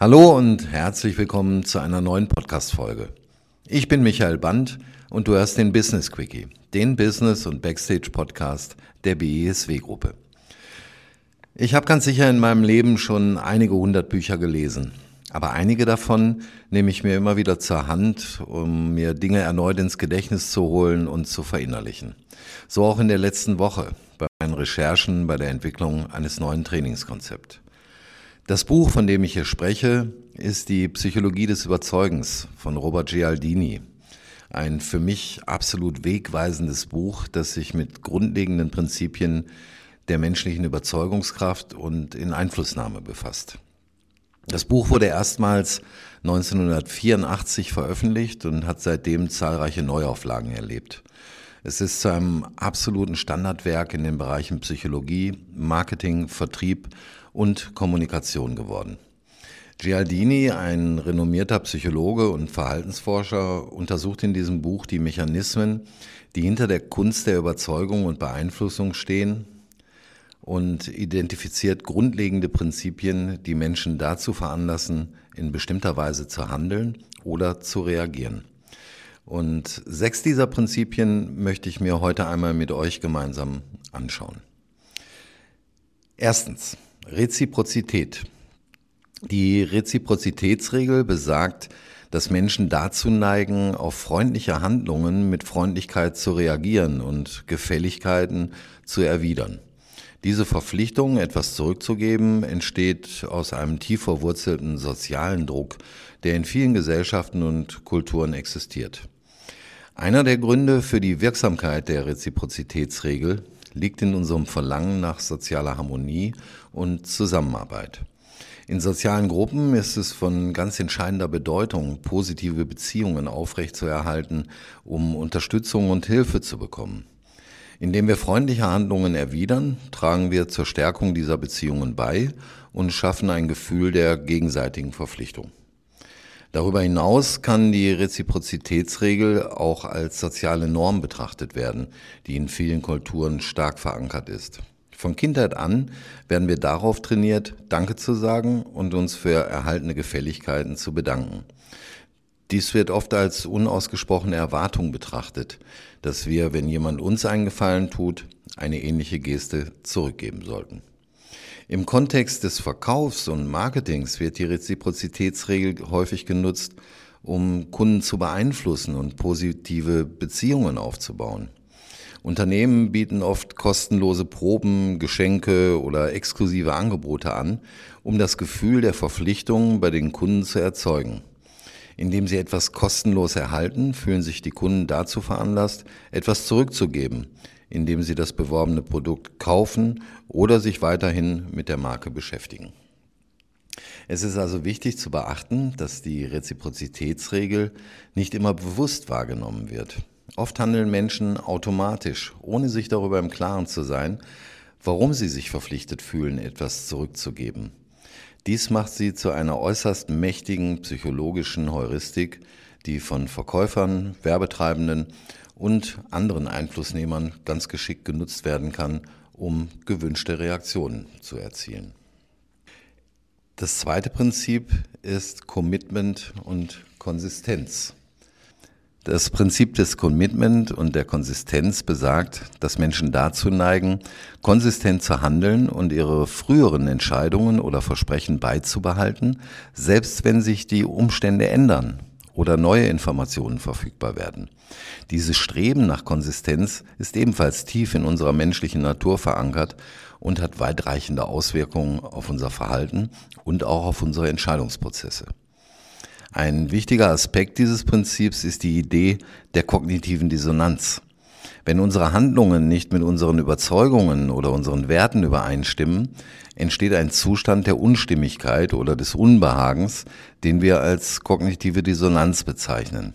Hallo und herzlich willkommen zu einer neuen Podcast-Folge. Ich bin Michael Band und du hörst den Business Quickie, den Business- und Backstage-Podcast der BESW-Gruppe. Ich habe ganz sicher in meinem Leben schon einige hundert Bücher gelesen, aber einige davon nehme ich mir immer wieder zur Hand, um mir Dinge erneut ins Gedächtnis zu holen und zu verinnerlichen. So auch in der letzten Woche bei meinen Recherchen bei der Entwicklung eines neuen Trainingskonzepts. Das Buch, von dem ich hier spreche, ist die Psychologie des Überzeugens von Robert Gialdini. Ein für mich absolut wegweisendes Buch, das sich mit grundlegenden Prinzipien der menschlichen Überzeugungskraft und in Einflussnahme befasst. Das Buch wurde erstmals 1984 veröffentlicht und hat seitdem zahlreiche Neuauflagen erlebt. Es ist zu einem absoluten Standardwerk in den Bereichen Psychologie, Marketing, Vertrieb und Kommunikation geworden. Gialdini, ein renommierter Psychologe und Verhaltensforscher, untersucht in diesem Buch die Mechanismen, die hinter der Kunst der Überzeugung und Beeinflussung stehen und identifiziert grundlegende Prinzipien, die Menschen dazu veranlassen, in bestimmter Weise zu handeln oder zu reagieren. Und sechs dieser Prinzipien möchte ich mir heute einmal mit euch gemeinsam anschauen. Erstens, Reziprozität. Die Reziprozitätsregel besagt, dass Menschen dazu neigen, auf freundliche Handlungen mit Freundlichkeit zu reagieren und Gefälligkeiten zu erwidern. Diese Verpflichtung, etwas zurückzugeben, entsteht aus einem tief verwurzelten sozialen Druck, der in vielen Gesellschaften und Kulturen existiert. Einer der Gründe für die Wirksamkeit der Reziprozitätsregel liegt in unserem Verlangen nach sozialer Harmonie und Zusammenarbeit. In sozialen Gruppen ist es von ganz entscheidender Bedeutung, positive Beziehungen aufrechtzuerhalten, um Unterstützung und Hilfe zu bekommen. Indem wir freundliche Handlungen erwidern, tragen wir zur Stärkung dieser Beziehungen bei und schaffen ein Gefühl der gegenseitigen Verpflichtung. Darüber hinaus kann die Reziprozitätsregel auch als soziale Norm betrachtet werden, die in vielen Kulturen stark verankert ist. Von Kindheit an werden wir darauf trainiert, Danke zu sagen und uns für erhaltene Gefälligkeiten zu bedanken. Dies wird oft als unausgesprochene Erwartung betrachtet, dass wir, wenn jemand uns einen Gefallen tut, eine ähnliche Geste zurückgeben sollten. Im Kontext des Verkaufs und Marketings wird die Reziprozitätsregel häufig genutzt, um Kunden zu beeinflussen und positive Beziehungen aufzubauen. Unternehmen bieten oft kostenlose Proben, Geschenke oder exklusive Angebote an, um das Gefühl der Verpflichtung bei den Kunden zu erzeugen. Indem sie etwas kostenlos erhalten, fühlen sich die Kunden dazu veranlasst, etwas zurückzugeben, indem sie das beworbene Produkt kaufen oder sich weiterhin mit der Marke beschäftigen. Es ist also wichtig zu beachten, dass die Reziprozitätsregel nicht immer bewusst wahrgenommen wird. Oft handeln Menschen automatisch, ohne sich darüber im Klaren zu sein, warum sie sich verpflichtet fühlen, etwas zurückzugeben. Dies macht sie zu einer äußerst mächtigen psychologischen Heuristik, die von Verkäufern, Werbetreibenden und anderen Einflussnehmern ganz geschickt genutzt werden kann, um gewünschte Reaktionen zu erzielen. Das zweite Prinzip ist Commitment und Konsistenz. Das Prinzip des Commitment und der Konsistenz besagt, dass Menschen dazu neigen, konsistent zu handeln und ihre früheren Entscheidungen oder Versprechen beizubehalten, selbst wenn sich die Umstände ändern oder neue Informationen verfügbar werden. Dieses Streben nach Konsistenz ist ebenfalls tief in unserer menschlichen Natur verankert und hat weitreichende Auswirkungen auf unser Verhalten und auch auf unsere Entscheidungsprozesse. Ein wichtiger Aspekt dieses Prinzips ist die Idee der kognitiven Dissonanz. Wenn unsere Handlungen nicht mit unseren Überzeugungen oder unseren Werten übereinstimmen, entsteht ein Zustand der Unstimmigkeit oder des Unbehagens, den wir als kognitive Dissonanz bezeichnen.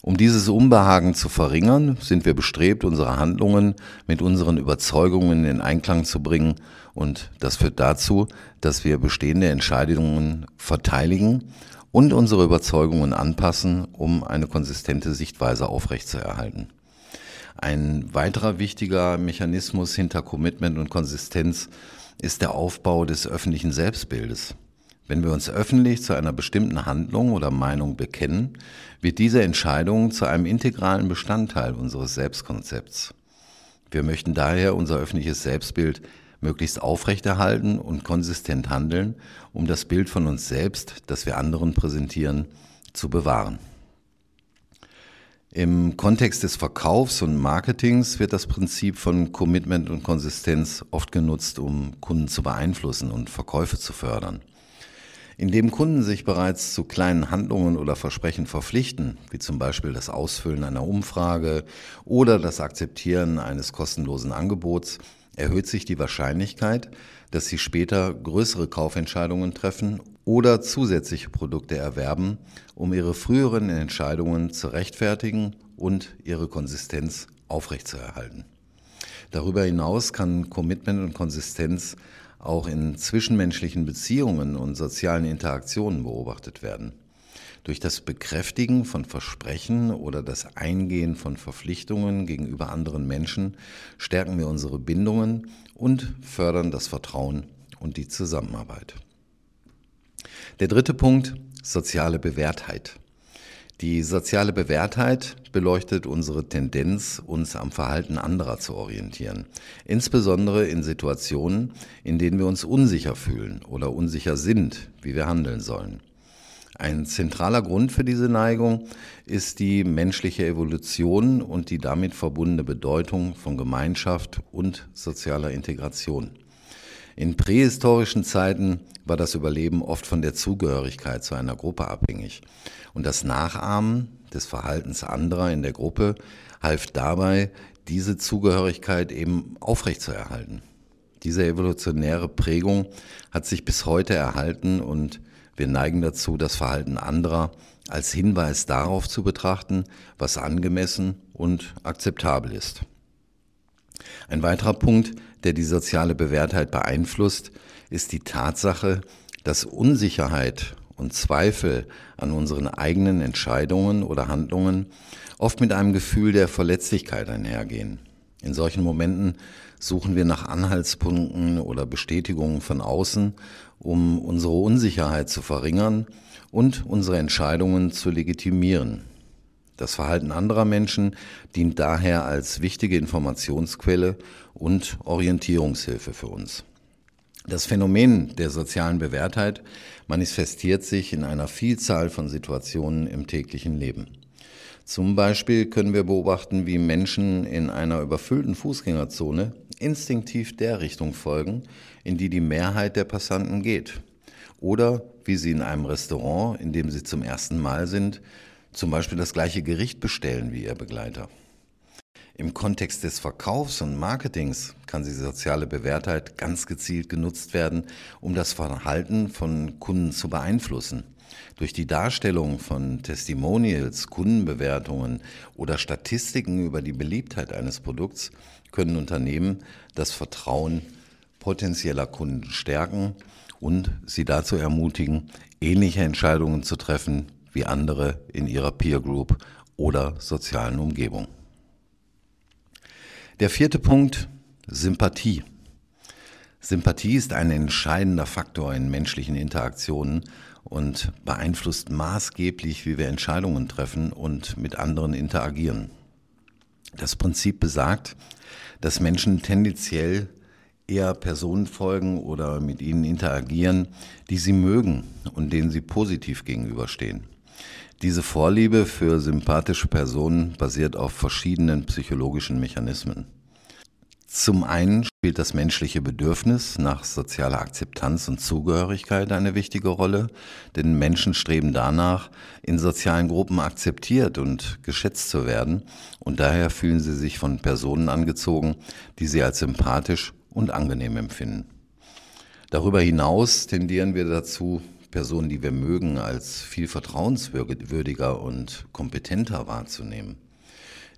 Um dieses Unbehagen zu verringern, sind wir bestrebt, unsere Handlungen mit unseren Überzeugungen in Einklang zu bringen und das führt dazu, dass wir bestehende Entscheidungen verteidigen und unsere Überzeugungen anpassen, um eine konsistente Sichtweise aufrechtzuerhalten. Ein weiterer wichtiger Mechanismus hinter Commitment und Konsistenz ist der Aufbau des öffentlichen Selbstbildes. Wenn wir uns öffentlich zu einer bestimmten Handlung oder Meinung bekennen, wird diese Entscheidung zu einem integralen Bestandteil unseres Selbstkonzepts. Wir möchten daher unser öffentliches Selbstbild möglichst aufrechterhalten und konsistent handeln, um das Bild von uns selbst, das wir anderen präsentieren, zu bewahren. Im Kontext des Verkaufs und Marketings wird das Prinzip von Commitment und Konsistenz oft genutzt, um Kunden zu beeinflussen und Verkäufe zu fördern. Indem Kunden sich bereits zu kleinen Handlungen oder Versprechen verpflichten, wie zum Beispiel das Ausfüllen einer Umfrage oder das Akzeptieren eines kostenlosen Angebots, erhöht sich die Wahrscheinlichkeit, dass sie später größere Kaufentscheidungen treffen oder zusätzliche Produkte erwerben, um ihre früheren Entscheidungen zu rechtfertigen und ihre Konsistenz aufrechtzuerhalten. Darüber hinaus kann Commitment und Konsistenz auch in zwischenmenschlichen Beziehungen und sozialen Interaktionen beobachtet werden. Durch das Bekräftigen von Versprechen oder das Eingehen von Verpflichtungen gegenüber anderen Menschen stärken wir unsere Bindungen und fördern das Vertrauen und die Zusammenarbeit. Der dritte Punkt, soziale Bewährtheit. Die soziale Bewährtheit beleuchtet unsere Tendenz, uns am Verhalten anderer zu orientieren, insbesondere in Situationen, in denen wir uns unsicher fühlen oder unsicher sind, wie wir handeln sollen. Ein zentraler Grund für diese Neigung ist die menschliche Evolution und die damit verbundene Bedeutung von Gemeinschaft und sozialer Integration. In prähistorischen Zeiten war das Überleben oft von der Zugehörigkeit zu einer Gruppe abhängig. Und das Nachahmen des Verhaltens anderer in der Gruppe half dabei, diese Zugehörigkeit eben aufrechtzuerhalten. Diese evolutionäre Prägung hat sich bis heute erhalten und wir neigen dazu, das Verhalten anderer als Hinweis darauf zu betrachten, was angemessen und akzeptabel ist. Ein weiterer Punkt, der die soziale Bewährtheit beeinflusst, ist die Tatsache, dass Unsicherheit und Zweifel an unseren eigenen Entscheidungen oder Handlungen oft mit einem Gefühl der Verletzlichkeit einhergehen. In solchen Momenten suchen wir nach Anhaltspunkten oder Bestätigungen von außen, um unsere Unsicherheit zu verringern und unsere Entscheidungen zu legitimieren. Das Verhalten anderer Menschen dient daher als wichtige Informationsquelle und Orientierungshilfe für uns. Das Phänomen der sozialen Bewährtheit manifestiert sich in einer Vielzahl von Situationen im täglichen Leben. Zum Beispiel können wir beobachten, wie Menschen in einer überfüllten Fußgängerzone instinktiv der Richtung folgen, in die die Mehrheit der Passanten geht. Oder wie sie in einem Restaurant, in dem sie zum ersten Mal sind, zum Beispiel das gleiche Gericht bestellen wie ihr Begleiter. Im Kontext des Verkaufs und Marketings kann die soziale Bewährtheit ganz gezielt genutzt werden, um das Verhalten von Kunden zu beeinflussen. Durch die Darstellung von Testimonials, Kundenbewertungen oder Statistiken über die Beliebtheit eines Produkts können Unternehmen das Vertrauen potenzieller Kunden stärken und sie dazu ermutigen, ähnliche Entscheidungen zu treffen wie andere in ihrer Peer Group oder sozialen Umgebung. Der vierte Punkt, Sympathie. Sympathie ist ein entscheidender Faktor in menschlichen Interaktionen und beeinflusst maßgeblich, wie wir Entscheidungen treffen und mit anderen interagieren. Das Prinzip besagt, dass Menschen tendenziell eher Personen folgen oder mit ihnen interagieren, die sie mögen und denen sie positiv gegenüberstehen. Diese Vorliebe für sympathische Personen basiert auf verschiedenen psychologischen Mechanismen. Zum einen spielt das menschliche Bedürfnis nach sozialer Akzeptanz und Zugehörigkeit eine wichtige Rolle, denn Menschen streben danach, in sozialen Gruppen akzeptiert und geschätzt zu werden und daher fühlen sie sich von Personen angezogen, die sie als sympathisch und angenehm empfinden. Darüber hinaus tendieren wir dazu, Personen, die wir mögen, als viel vertrauenswürdiger und kompetenter wahrzunehmen.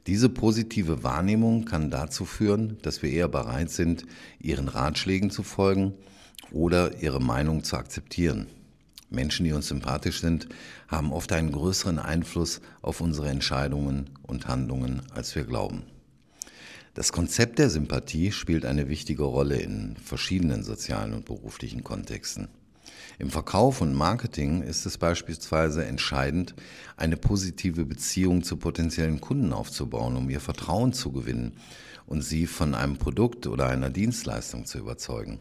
Diese positive Wahrnehmung kann dazu führen, dass wir eher bereit sind, ihren Ratschlägen zu folgen oder ihre Meinung zu akzeptieren. Menschen, die uns sympathisch sind, haben oft einen größeren Einfluss auf unsere Entscheidungen und Handlungen, als wir glauben. Das Konzept der Sympathie spielt eine wichtige Rolle in verschiedenen sozialen und beruflichen Kontexten. Im Verkauf und Marketing ist es beispielsweise entscheidend, eine positive Beziehung zu potenziellen Kunden aufzubauen, um ihr Vertrauen zu gewinnen und sie von einem Produkt oder einer Dienstleistung zu überzeugen.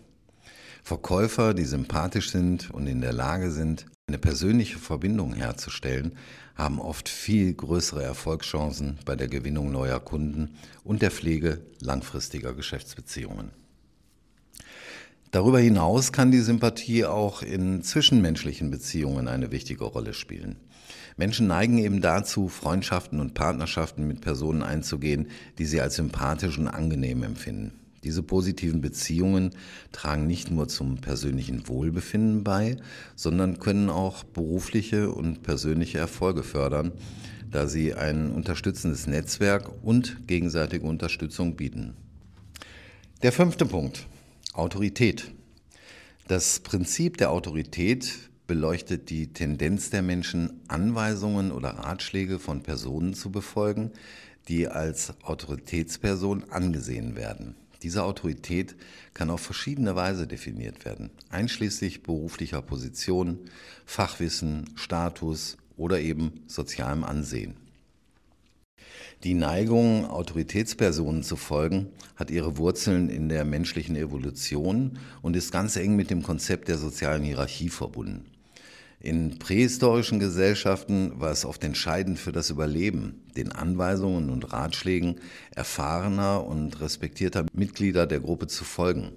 Verkäufer, die sympathisch sind und in der Lage sind, eine persönliche Verbindung herzustellen, haben oft viel größere Erfolgschancen bei der Gewinnung neuer Kunden und der Pflege langfristiger Geschäftsbeziehungen. Darüber hinaus kann die Sympathie auch in zwischenmenschlichen Beziehungen eine wichtige Rolle spielen. Menschen neigen eben dazu, Freundschaften und Partnerschaften mit Personen einzugehen, die sie als sympathisch und angenehm empfinden. Diese positiven Beziehungen tragen nicht nur zum persönlichen Wohlbefinden bei, sondern können auch berufliche und persönliche Erfolge fördern, da sie ein unterstützendes Netzwerk und gegenseitige Unterstützung bieten. Der fünfte Punkt. Autorität. Das Prinzip der Autorität beleuchtet die Tendenz der Menschen, Anweisungen oder Ratschläge von Personen zu befolgen, die als Autoritätsperson angesehen werden. Diese Autorität kann auf verschiedene Weise definiert werden, einschließlich beruflicher Position, Fachwissen, Status oder eben sozialem Ansehen. Die Neigung, Autoritätspersonen zu folgen, hat ihre Wurzeln in der menschlichen Evolution und ist ganz eng mit dem Konzept der sozialen Hierarchie verbunden. In prähistorischen Gesellschaften war es oft entscheidend für das Überleben, den Anweisungen und Ratschlägen erfahrener und respektierter Mitglieder der Gruppe zu folgen.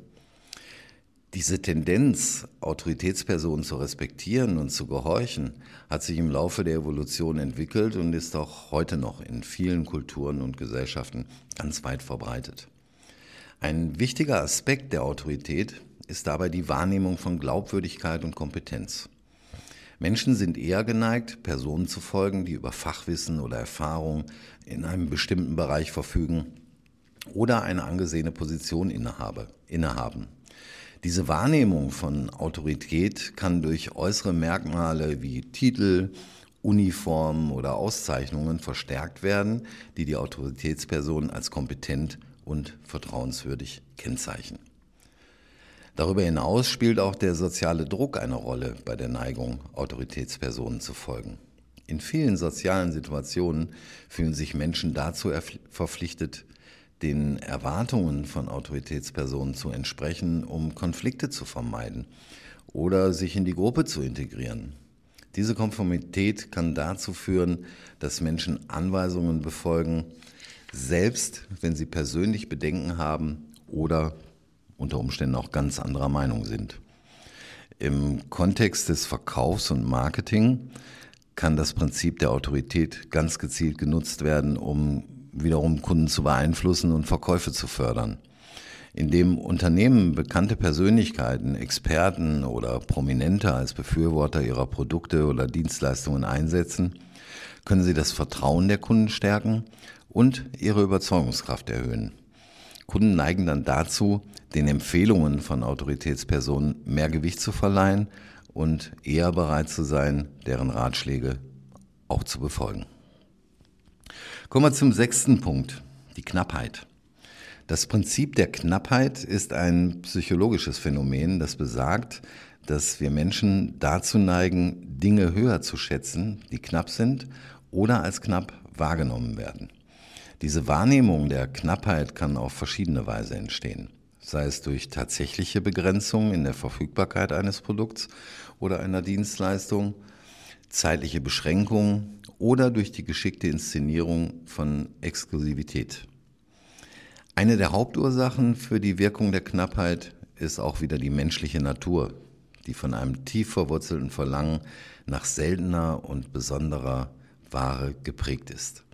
Diese Tendenz, Autoritätspersonen zu respektieren und zu gehorchen, hat sich im Laufe der Evolution entwickelt und ist auch heute noch in vielen Kulturen und Gesellschaften ganz weit verbreitet. Ein wichtiger Aspekt der Autorität ist dabei die Wahrnehmung von Glaubwürdigkeit und Kompetenz. Menschen sind eher geneigt, Personen zu folgen, die über Fachwissen oder Erfahrung in einem bestimmten Bereich verfügen oder eine angesehene Position innehaben. Diese Wahrnehmung von Autorität kann durch äußere Merkmale wie Titel, Uniformen oder Auszeichnungen verstärkt werden, die die Autoritätsperson als kompetent und vertrauenswürdig kennzeichnen. Darüber hinaus spielt auch der soziale Druck eine Rolle bei der Neigung, Autoritätspersonen zu folgen. In vielen sozialen Situationen fühlen sich Menschen dazu verpflichtet, den Erwartungen von Autoritätspersonen zu entsprechen, um Konflikte zu vermeiden oder sich in die Gruppe zu integrieren. Diese Konformität kann dazu führen, dass Menschen Anweisungen befolgen, selbst wenn sie persönlich Bedenken haben oder unter Umständen auch ganz anderer Meinung sind. Im Kontext des Verkaufs und Marketing kann das Prinzip der Autorität ganz gezielt genutzt werden, um wiederum Kunden zu beeinflussen und Verkäufe zu fördern. Indem Unternehmen bekannte Persönlichkeiten, Experten oder Prominente als Befürworter ihrer Produkte oder Dienstleistungen einsetzen, können sie das Vertrauen der Kunden stärken und ihre Überzeugungskraft erhöhen. Kunden neigen dann dazu, den Empfehlungen von Autoritätspersonen mehr Gewicht zu verleihen und eher bereit zu sein, deren Ratschläge auch zu befolgen. Kommen wir zum sechsten Punkt, die Knappheit. Das Prinzip der Knappheit ist ein psychologisches Phänomen, das besagt, dass wir Menschen dazu neigen, Dinge höher zu schätzen, die knapp sind oder als knapp wahrgenommen werden. Diese Wahrnehmung der Knappheit kann auf verschiedene Weise entstehen, sei es durch tatsächliche Begrenzungen in der Verfügbarkeit eines Produkts oder einer Dienstleistung, zeitliche Beschränkungen oder durch die geschickte Inszenierung von Exklusivität. Eine der Hauptursachen für die Wirkung der Knappheit ist auch wieder die menschliche Natur, die von einem tief verwurzelten Verlangen nach seltener und besonderer Ware geprägt ist.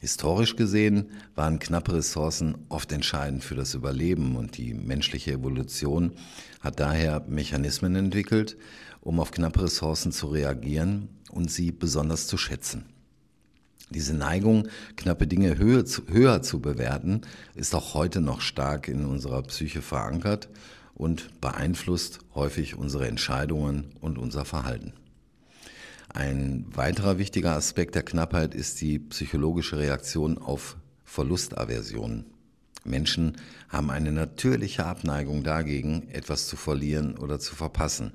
Historisch gesehen waren knappe Ressourcen oft entscheidend für das Überleben und die menschliche Evolution hat daher Mechanismen entwickelt, um auf knappe Ressourcen zu reagieren und sie besonders zu schätzen. Diese Neigung, knappe Dinge höher zu, höher zu bewerten, ist auch heute noch stark in unserer Psyche verankert und beeinflusst häufig unsere Entscheidungen und unser Verhalten. Ein weiterer wichtiger Aspekt der Knappheit ist die psychologische Reaktion auf Verlustaversion. Menschen haben eine natürliche Abneigung dagegen, etwas zu verlieren oder zu verpassen.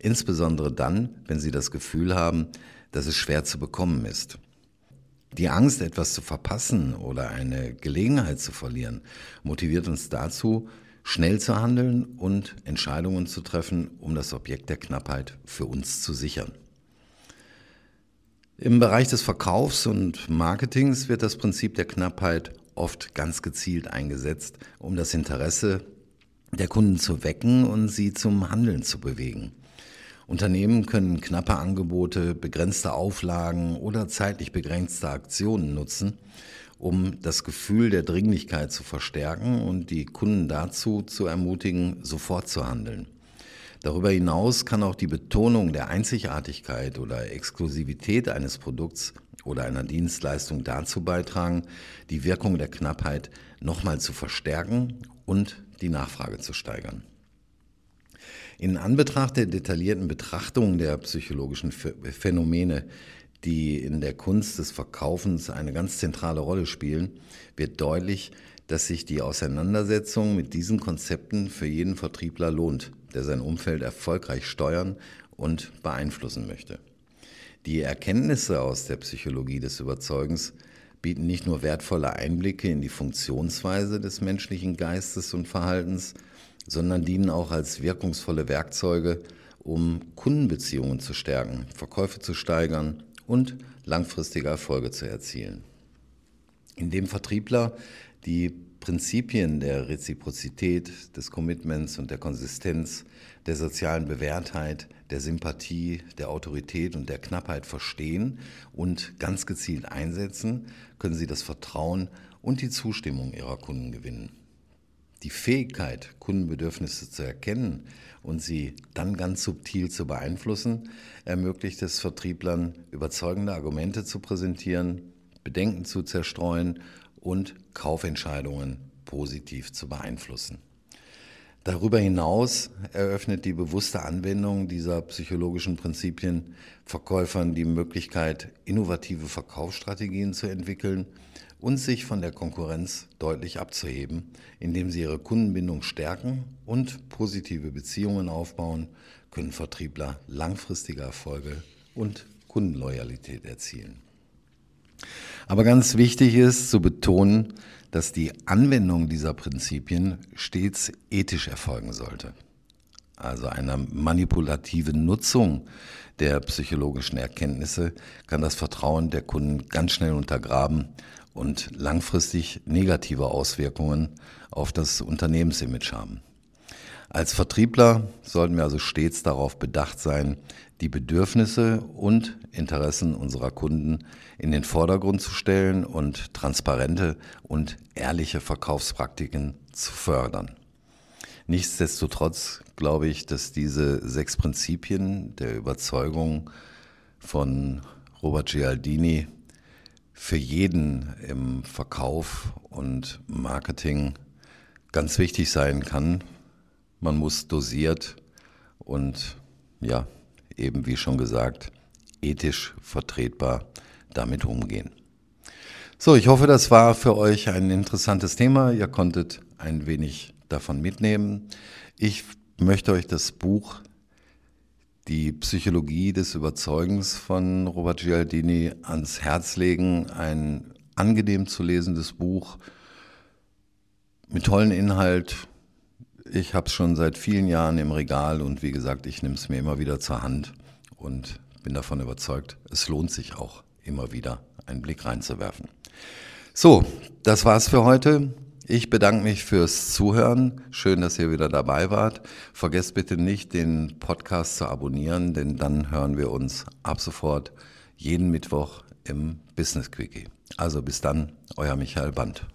Insbesondere dann, wenn sie das Gefühl haben, dass es schwer zu bekommen ist. Die Angst, etwas zu verpassen oder eine Gelegenheit zu verlieren, motiviert uns dazu, schnell zu handeln und Entscheidungen zu treffen, um das Objekt der Knappheit für uns zu sichern. Im Bereich des Verkaufs und Marketings wird das Prinzip der Knappheit oft ganz gezielt eingesetzt, um das Interesse der Kunden zu wecken und sie zum Handeln zu bewegen. Unternehmen können knappe Angebote, begrenzte Auflagen oder zeitlich begrenzte Aktionen nutzen, um das Gefühl der Dringlichkeit zu verstärken und die Kunden dazu zu ermutigen, sofort zu handeln. Darüber hinaus kann auch die Betonung der Einzigartigkeit oder Exklusivität eines Produkts oder einer Dienstleistung dazu beitragen, die Wirkung der Knappheit nochmal zu verstärken und die Nachfrage zu steigern. In Anbetracht der detaillierten Betrachtung der psychologischen Phänomene, die in der Kunst des Verkaufens eine ganz zentrale Rolle spielen, wird deutlich, dass sich die Auseinandersetzung mit diesen Konzepten für jeden Vertriebler lohnt, der sein Umfeld erfolgreich steuern und beeinflussen möchte. Die Erkenntnisse aus der Psychologie des Überzeugens bieten nicht nur wertvolle Einblicke in die Funktionsweise des menschlichen Geistes und Verhaltens, sondern dienen auch als wirkungsvolle Werkzeuge, um Kundenbeziehungen zu stärken, Verkäufe zu steigern und langfristige Erfolge zu erzielen. Indem Vertriebler die Prinzipien der Reziprozität, des Commitments und der Konsistenz, der sozialen Bewährtheit, der Sympathie, der Autorität und der Knappheit verstehen und ganz gezielt einsetzen, können sie das Vertrauen und die Zustimmung ihrer Kunden gewinnen. Die Fähigkeit, Kundenbedürfnisse zu erkennen und sie dann ganz subtil zu beeinflussen, ermöglicht es Vertrieblern, überzeugende Argumente zu präsentieren, Bedenken zu zerstreuen und Kaufentscheidungen positiv zu beeinflussen. Darüber hinaus eröffnet die bewusste Anwendung dieser psychologischen Prinzipien Verkäufern die Möglichkeit, innovative Verkaufsstrategien zu entwickeln und sich von der Konkurrenz deutlich abzuheben, indem sie ihre Kundenbindung stärken und positive Beziehungen aufbauen, können Vertriebler langfristige Erfolge und Kundenloyalität erzielen. Aber ganz wichtig ist zu betonen, dass die Anwendung dieser Prinzipien stets ethisch erfolgen sollte. Also eine manipulative Nutzung der psychologischen Erkenntnisse kann das Vertrauen der Kunden ganz schnell untergraben und langfristig negative Auswirkungen auf das Unternehmensimage haben. Als Vertriebler sollten wir also stets darauf bedacht sein, die Bedürfnisse und Interessen unserer Kunden in den Vordergrund zu stellen und transparente und ehrliche Verkaufspraktiken zu fördern. Nichtsdestotrotz glaube ich, dass diese sechs Prinzipien der Überzeugung von Robert Gialdini für jeden im Verkauf und Marketing ganz wichtig sein kann. Man muss dosiert und ja, eben wie schon gesagt, ethisch vertretbar damit umgehen. So, ich hoffe, das war für euch ein interessantes Thema. Ihr konntet ein wenig davon mitnehmen. Ich möchte euch das Buch Die Psychologie des Überzeugens von Robert Gialdini ans Herz legen. Ein angenehm zu lesendes Buch mit tollen Inhalt. Ich habe es schon seit vielen Jahren im Regal und wie gesagt, ich nehme es mir immer wieder zur Hand und bin davon überzeugt, es lohnt sich auch immer wieder einen Blick reinzuwerfen. So, das war's für heute. Ich bedanke mich fürs Zuhören. Schön, dass ihr wieder dabei wart. Vergesst bitte nicht, den Podcast zu abonnieren, denn dann hören wir uns ab sofort jeden Mittwoch im Business Quickie. Also bis dann, euer Michael Band.